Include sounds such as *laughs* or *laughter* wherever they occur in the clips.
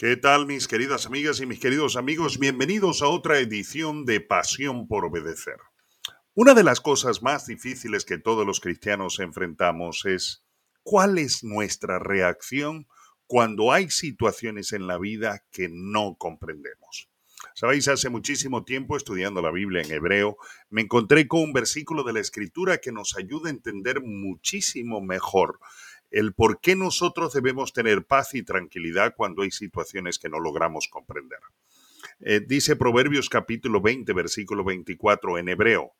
¿Qué tal mis queridas amigas y mis queridos amigos? Bienvenidos a otra edición de Pasión por Obedecer. Una de las cosas más difíciles que todos los cristianos enfrentamos es cuál es nuestra reacción cuando hay situaciones en la vida que no comprendemos. Sabéis, hace muchísimo tiempo estudiando la Biblia en hebreo, me encontré con un versículo de la Escritura que nos ayuda a entender muchísimo mejor el por qué nosotros debemos tener paz y tranquilidad cuando hay situaciones que no logramos comprender. Eh, dice Proverbios capítulo 20, versículo 24 en hebreo.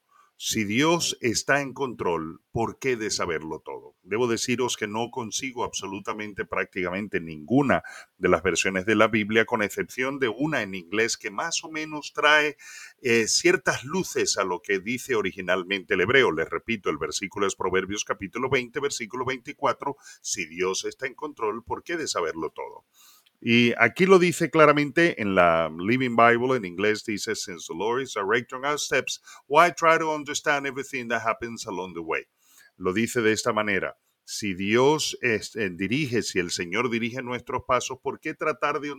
Si Dios está en control, ¿por qué de saberlo todo? Debo deciros que no consigo absolutamente prácticamente ninguna de las versiones de la Biblia, con excepción de una en inglés que más o menos trae eh, ciertas luces a lo que dice originalmente el hebreo. Les repito, el versículo es Proverbios capítulo 20, versículo 24. Si Dios está en control, ¿por qué de saberlo todo? Y aquí lo dice claramente en la Living Bible, en inglés dice, Since the Lord is directing our steps, why try to understand everything that happens along the way? Lo dice de esta manera. Si Dios este, dirige, si el Señor dirige nuestros pasos, ¿por qué tratar de,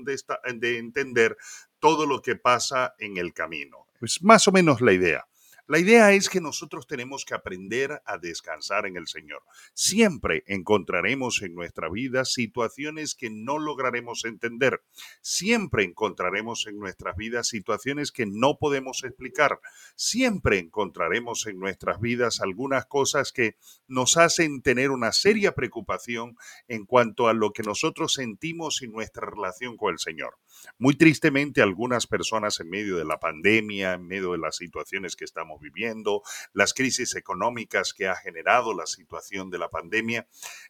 de entender todo lo que pasa en el camino? Es más o menos la idea. La idea es que nosotros tenemos que aprender a descansar en el Señor. Siempre encontraremos en nuestra vida situaciones que no lograremos entender. Siempre encontraremos en nuestras vidas situaciones que no podemos explicar. Siempre encontraremos en nuestras vidas algunas cosas que nos hacen tener una seria preocupación en cuanto a lo que nosotros sentimos y nuestra relación con el Señor. Muy tristemente, algunas personas en medio de la pandemia, en medio de las situaciones que estamos viviendo, las crisis económicas que ha generado la situación de la pandemia,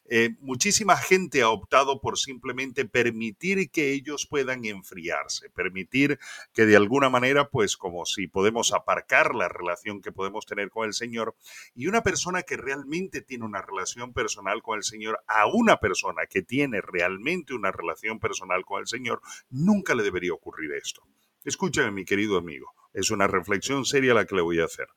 eh, muchísima gente ha optado por simplemente permitir que ellos puedan enfriarse, permitir que de alguna manera, pues como si podemos aparcar la relación que podemos tener con el Señor y una persona que realmente tiene una relación personal con el Señor, a una persona que tiene realmente una relación personal con el Señor, nunca le debería ocurrir esto. Escúchame, mi querido amigo. Es una reflexión seria la que le voy a hacer.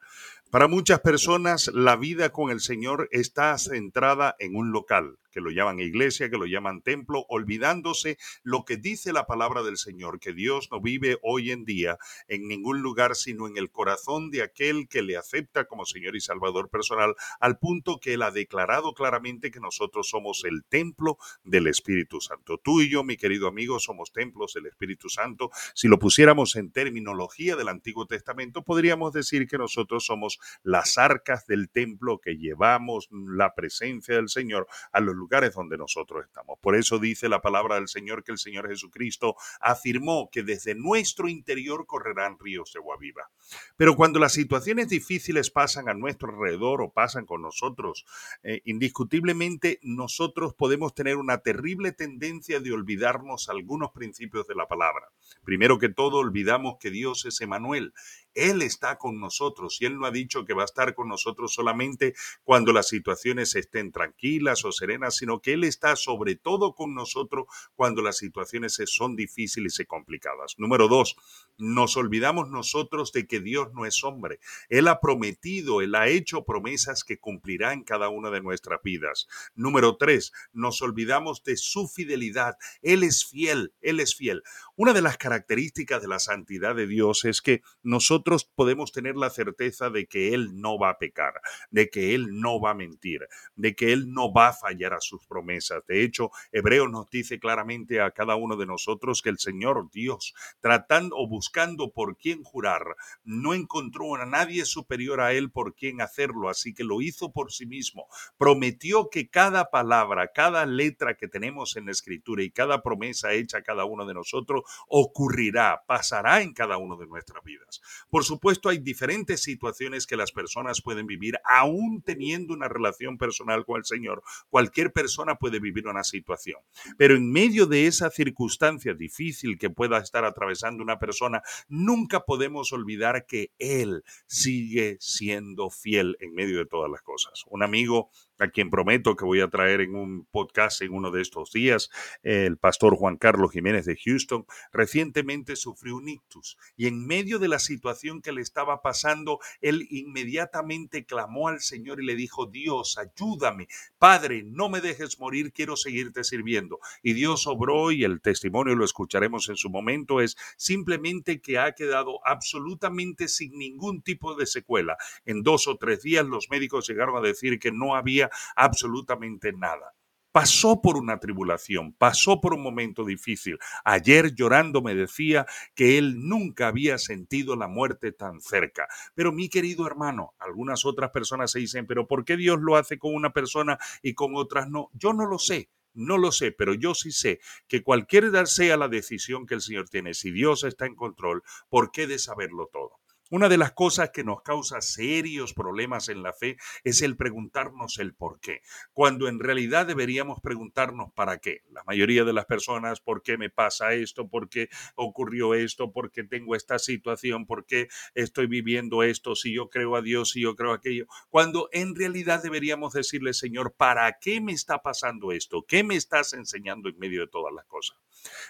Para muchas personas, la vida con el Señor está centrada en un local, que lo llaman iglesia, que lo llaman templo, olvidándose lo que dice la palabra del Señor, que Dios no vive hoy en día en ningún lugar, sino en el corazón de aquel que le acepta como Señor y Salvador personal, al punto que Él ha declarado claramente que nosotros somos el templo del Espíritu Santo. Tú y yo, mi querido amigo, somos templos del Espíritu Santo. Si lo pusiéramos en terminología del Antiguo Testamento, podríamos decir que nosotros somos las arcas del templo que llevamos la presencia del Señor a los lugares donde nosotros estamos. Por eso dice la palabra del Señor que el Señor Jesucristo afirmó que desde nuestro interior correrán ríos de agua viva. Pero cuando las situaciones difíciles pasan a nuestro alrededor o pasan con nosotros, eh, indiscutiblemente nosotros podemos tener una terrible tendencia de olvidarnos algunos principios de la palabra. Primero que todo, olvidamos que Dios es Emanuel él está con nosotros y Él no ha dicho que va a estar con nosotros solamente cuando las situaciones estén tranquilas o serenas, sino que Él está sobre todo con nosotros cuando las situaciones son difíciles y complicadas. Número dos, nos olvidamos nosotros de que Dios no es hombre. Él ha prometido, Él ha hecho promesas que cumplirá en cada una de nuestras vidas. Número tres, nos olvidamos de su fidelidad. Él es fiel, Él es fiel. Una de las características de la santidad de Dios es que nosotros podemos tener la certeza de que Él no va a pecar, de que Él no va a mentir, de que Él no va a fallar a sus promesas. De hecho, Hebreo nos dice claramente a cada uno de nosotros que el Señor Dios, tratando o buscando por quién jurar, no encontró a nadie superior a Él por quien hacerlo, así que lo hizo por sí mismo. Prometió que cada palabra, cada letra que tenemos en la Escritura y cada promesa hecha a cada uno de nosotros ocurrirá, pasará en cada uno de nuestras vidas. Por supuesto, hay diferentes situaciones que las personas pueden vivir, aún teniendo una relación personal con el Señor. Cualquier persona puede vivir una situación. Pero en medio de esa circunstancia difícil que pueda estar atravesando una persona, nunca podemos olvidar que Él sigue siendo fiel en medio de todas las cosas. Un amigo a quien prometo que voy a traer en un podcast en uno de estos días, el pastor Juan Carlos Jiménez de Houston, recientemente sufrió un ictus y en medio de la situación que le estaba pasando, él inmediatamente clamó al Señor y le dijo, Dios, ayúdame, Padre, no me dejes morir, quiero seguirte sirviendo. Y Dios obró y el testimonio lo escucharemos en su momento, es simplemente que ha quedado absolutamente sin ningún tipo de secuela. En dos o tres días los médicos llegaron a decir que no había absolutamente nada. Pasó por una tribulación, pasó por un momento difícil. Ayer llorando me decía que él nunca había sentido la muerte tan cerca. Pero mi querido hermano, algunas otras personas se dicen, pero ¿por qué Dios lo hace con una persona y con otras no? Yo no lo sé. No lo sé, pero yo sí sé que cualquiera sea la decisión que el Señor tiene, si Dios está en control, ¿por qué de saberlo todo? Una de las cosas que nos causa serios problemas en la fe es el preguntarnos el por qué, cuando en realidad deberíamos preguntarnos para qué. La mayoría de las personas, ¿por qué me pasa esto? ¿Por qué ocurrió esto? ¿Por qué tengo esta situación? ¿Por qué estoy viviendo esto? Si yo creo a Dios, si yo creo aquello. Cuando en realidad deberíamos decirle, Señor, ¿para qué me está pasando esto? ¿Qué me estás enseñando en medio de todas las cosas?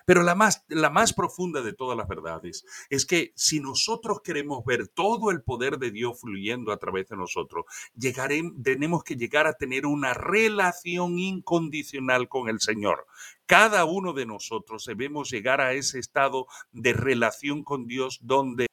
Pero la más, la más profunda de todas las verdades es que si nosotros queremos ver todo el poder de Dios fluyendo a través de nosotros, llegaremos, tenemos que llegar a tener una relación incondicional con el Señor. Cada uno de nosotros debemos llegar a ese estado de relación con Dios donde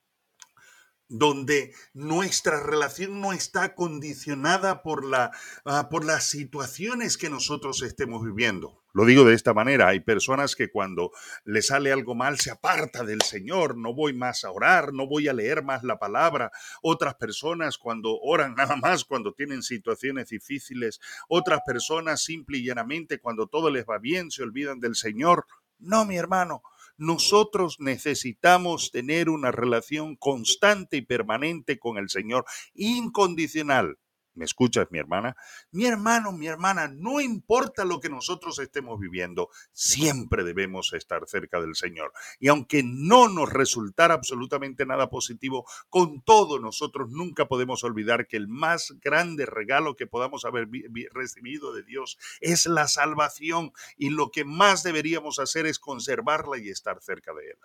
donde nuestra relación no está condicionada por, la, ah, por las situaciones que nosotros estemos viviendo. Lo digo de esta manera, hay personas que cuando le sale algo mal se aparta del Señor, no voy más a orar, no voy a leer más la palabra. Otras personas cuando oran *laughs* nada más cuando tienen situaciones difíciles. Otras personas simple y llanamente cuando todo les va bien se olvidan del Señor. No, mi hermano, nosotros necesitamos tener una relación constante y permanente con el Señor, incondicional. ¿Me escuchas, mi hermana? Mi hermano, mi hermana, no importa lo que nosotros estemos viviendo, siempre debemos estar cerca del Señor. Y aunque no nos resultara absolutamente nada positivo, con todo nosotros nunca podemos olvidar que el más grande regalo que podamos haber recibido de Dios es la salvación y lo que más deberíamos hacer es conservarla y estar cerca de Él.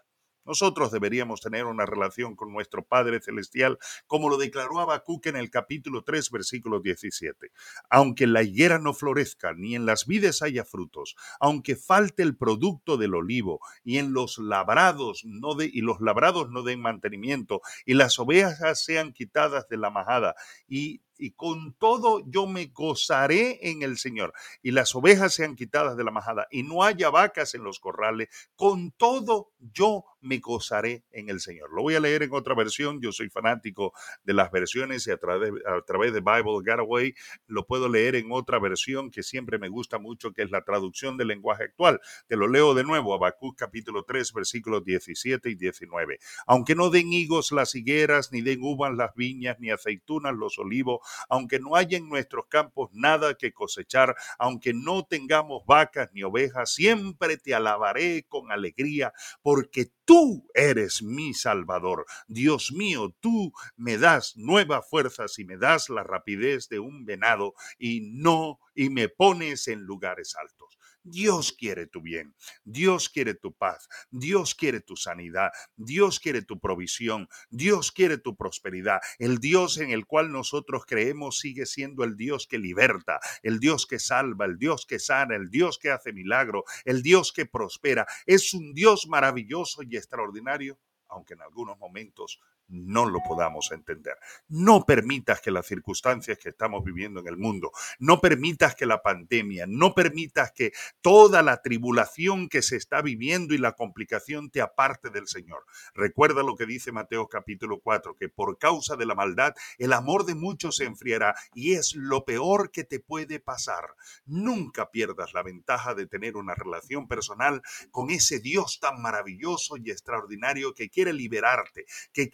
Nosotros deberíamos tener una relación con nuestro Padre Celestial, como lo declaró Habacuc en el capítulo 3, versículo 17. Aunque la higuera no florezca, ni en las vides haya frutos, aunque falte el producto del olivo, y en los labrados no los labrados no den mantenimiento, y las ovejas sean quitadas de la majada, y y con todo yo me gozaré en el Señor. Y las ovejas sean quitadas de la majada y no haya vacas en los corrales, con todo yo me gozaré en el Señor. Lo voy a leer en otra versión, yo soy fanático de las versiones y a través, a través de Bible Getaway lo puedo leer en otra versión que siempre me gusta mucho, que es la traducción del lenguaje actual. Te lo leo de nuevo, Habacuc capítulo 3, versículos 17 y 19. Aunque no den higos las higueras, ni den uvas las viñas, ni aceitunas los olivos, aunque no haya en nuestros campos nada que cosechar, aunque no tengamos vacas ni ovejas, siempre te alabaré con alegría, porque tú eres mi Salvador. Dios mío, tú me das nuevas fuerzas y me das la rapidez de un venado y no, y me pones en lugares altos. Dios quiere tu bien, Dios quiere tu paz, Dios quiere tu sanidad, Dios quiere tu provisión, Dios quiere tu prosperidad. El Dios en el cual nosotros creemos sigue siendo el Dios que liberta, el Dios que salva, el Dios que sana, el Dios que hace milagro, el Dios que prospera. Es un Dios maravilloso y extraordinario, aunque en algunos momentos no lo podamos entender. No permitas que las circunstancias que estamos viviendo en el mundo, no permitas que la pandemia, no permitas que toda la tribulación que se está viviendo y la complicación te aparte del Señor. Recuerda lo que dice Mateo capítulo 4, que por causa de la maldad el amor de muchos se enfriará y es lo peor que te puede pasar. Nunca pierdas la ventaja de tener una relación personal con ese Dios tan maravilloso y extraordinario que quiere liberarte, que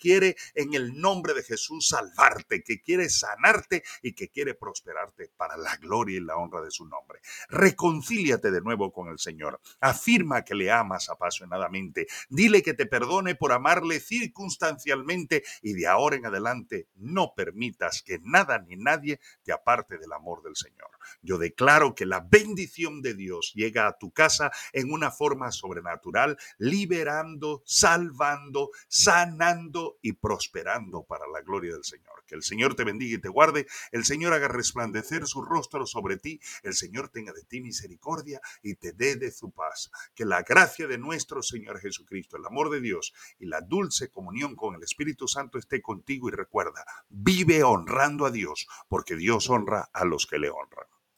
en el nombre de Jesús salvarte, que quiere sanarte y que quiere prosperarte para la gloria y la honra de su nombre. Reconcíliate de nuevo con el Señor. Afirma que le amas apasionadamente. Dile que te perdone por amarle circunstancialmente y de ahora en adelante no permitas que nada ni nadie te aparte del amor del Señor. Yo declaro que la bendición de Dios llega a tu casa en una forma sobrenatural, liberando, salvando, sanando y prosperando para la gloria del Señor. Que el Señor te bendiga y te guarde, el Señor haga resplandecer su rostro sobre ti, el Señor tenga de ti misericordia y te dé de su paz. Que la gracia de nuestro Señor Jesucristo, el amor de Dios y la dulce comunión con el Espíritu Santo esté contigo y recuerda, vive honrando a Dios, porque Dios honra a los que le honran.